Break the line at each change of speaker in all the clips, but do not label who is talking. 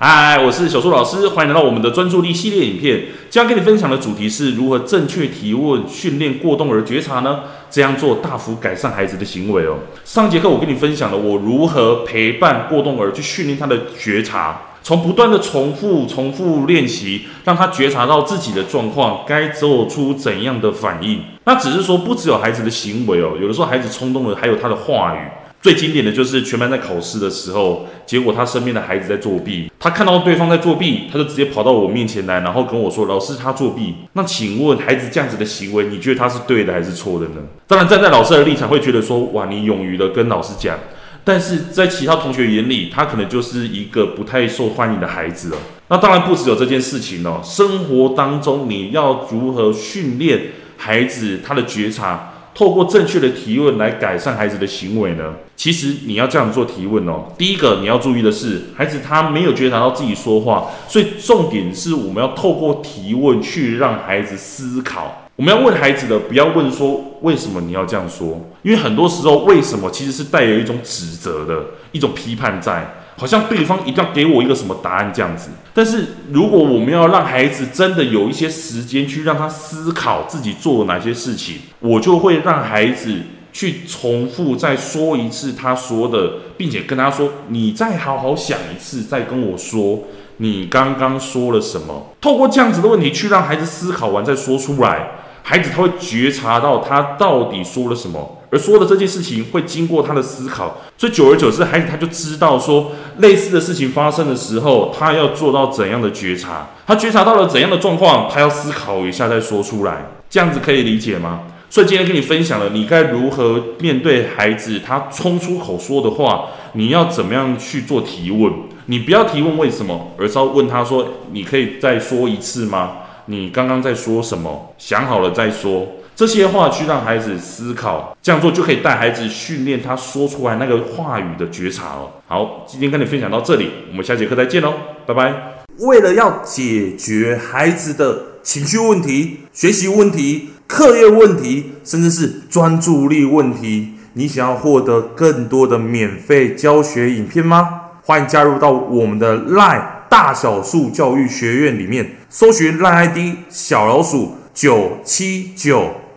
嗨，我是小树老师，欢迎来到我们的专注力系列影片。今天跟你分享的主题是如何正确提问，训练过动儿觉察呢？这样做大幅改善孩子的行为哦。上节课我跟你分享了我如何陪伴过动儿去训练他的觉察，从不断的重复、重复练习，让他觉察到自己的状况，该做出怎样的反应。那只是说，不只有孩子的行为哦，有的时候孩子冲动了，还有他的话语。最经典的就是全班在考试的时候，结果他身边的孩子在作弊，他看到对方在作弊，他就直接跑到我面前来，然后跟我说：“老师，他作弊。”那请问孩子这样子的行为，你觉得他是对的还是错的呢？当然，站在老师的立场会觉得说：“哇，你勇于的跟老师讲。”但是在其他同学眼里，他可能就是一个不太受欢迎的孩子了。那当然不只有这件事情哦，生活当中你要如何训练孩子他的觉察？透过正确的提问来改善孩子的行为呢？其实你要这样做提问哦。第一个你要注意的是，孩子他没有觉察到自己说话，所以重点是我们要透过提问去让孩子思考。我们要问孩子的，不要问说为什么你要这样说，因为很多时候为什么其实是带有一种指责的一种批判在。好像对方一定要给我一个什么答案这样子，但是如果我们要让孩子真的有一些时间去让他思考自己做了哪些事情，我就会让孩子去重复再说一次他说的，并且跟他说：“你再好好想一次，再跟我说你刚刚说了什么。”透过这样子的问题去让孩子思考完再说出来。孩子他会觉察到他到底说了什么，而说的这件事情会经过他的思考，所以久而久之，孩子他就知道说，类似的事情发生的时候，他要做到怎样的觉察，他觉察到了怎样的状况，他要思考一下再说出来，这样子可以理解吗？所以今天跟你分享了，你该如何面对孩子他冲出口说的话，你要怎么样去做提问？你不要提问为什么，而是要问他说，你可以再说一次吗？你刚刚在说什么？想好了再说。这些话去让孩子思考，这样做就可以带孩子训练他说出来那个话语的觉察了。好，今天跟你分享到这里，我们下节课再见喽，拜拜。
为了要解决孩子的情绪问题、学习问题、课业问题，甚至是专注力问题，你想要获得更多的免费教学影片吗？欢迎加入到我们的 LINE。大小树教育学院里面搜寻 LINE ID 小老鼠九七九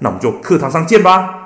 那我们就课堂上见吧。